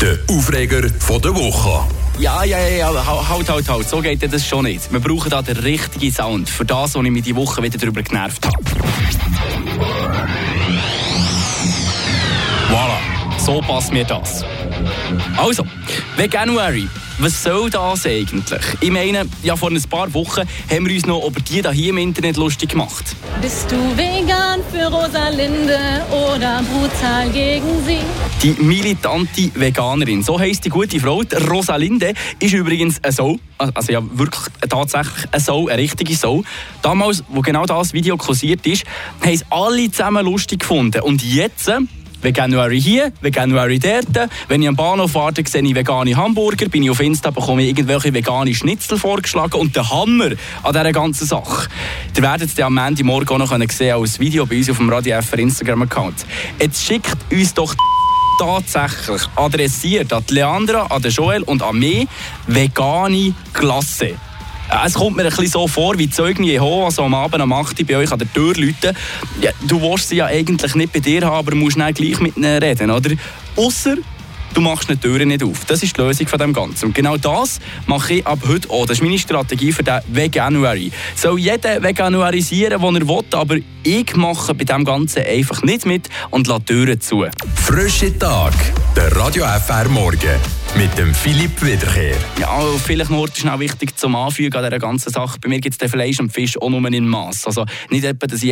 Der Aufreger von der Woche. Ja, ja, ja, halt, halt, halt, so geht das schon nicht. Wir brauchen da den richtigen Sound für das, was ich mich die Woche wieder darüber genervt habe. Voilà, so passt mir das. Also, Veganuary. Was soll das eigentlich? Ich meine, ja, vor ein paar Wochen haben wir uns noch über die hier im Internet lustig gemacht. Bist du vegan für Rosalinde oder brutal gegen sie? Die militante Veganerin, so heisst die gute Frau. Die Rosalinde ist übrigens eine Sau, also ja wirklich tatsächlich eine Sau, eine richtige Sau. Damals, wo genau das Video kursiert ist, haben es alle zusammen lustig gefunden. Und jetzt Veganuary hier, Veganuary dort. Wenn ich am Bahnhof warte, sehe ich vegane Hamburger. Bin ich auf Insta, bekomme ich irgendwelche vegane Schnitzel vorgeschlagen. Und der Hammer an dieser ganzen Sache, ihr werdet es am Ende morgen auch noch sehen als Video bei uns auf dem Radio FR Instagram-Account. Jetzt schickt uns doch tatsächlich adressiert an Leandra, an Joel und an mich vegane Glasse. Es kommt mir ein bisschen so vor, wie Zeugen Jehovas so am Abend um 8 Uhr bei euch an der Tür läuten. Ja, du willst sie ja eigentlich nicht bei dir haben, aber musst dann gleich mit ihnen reden, oder? Ausser du machst die Türen nicht auf. Das ist die Lösung von dem Ganzen. Und genau das mache ich ab heute auch. Das ist meine Strategie für den Veganuary. Soll jeder veganuarisieren, was er will, aber ich mache bei dem Ganzen einfach nicht mit und lasse Türen zu. Frische Tag, der Radio FR Morgen mit dem Philipp Wiederkehr. Ja, vielleicht noch schnell wichtig zum Anfügen an dieser ganzen Sache. Bei mir gibt es den Fleisch und Fisch auch nur in Mass. Also nicht etwa, dass ich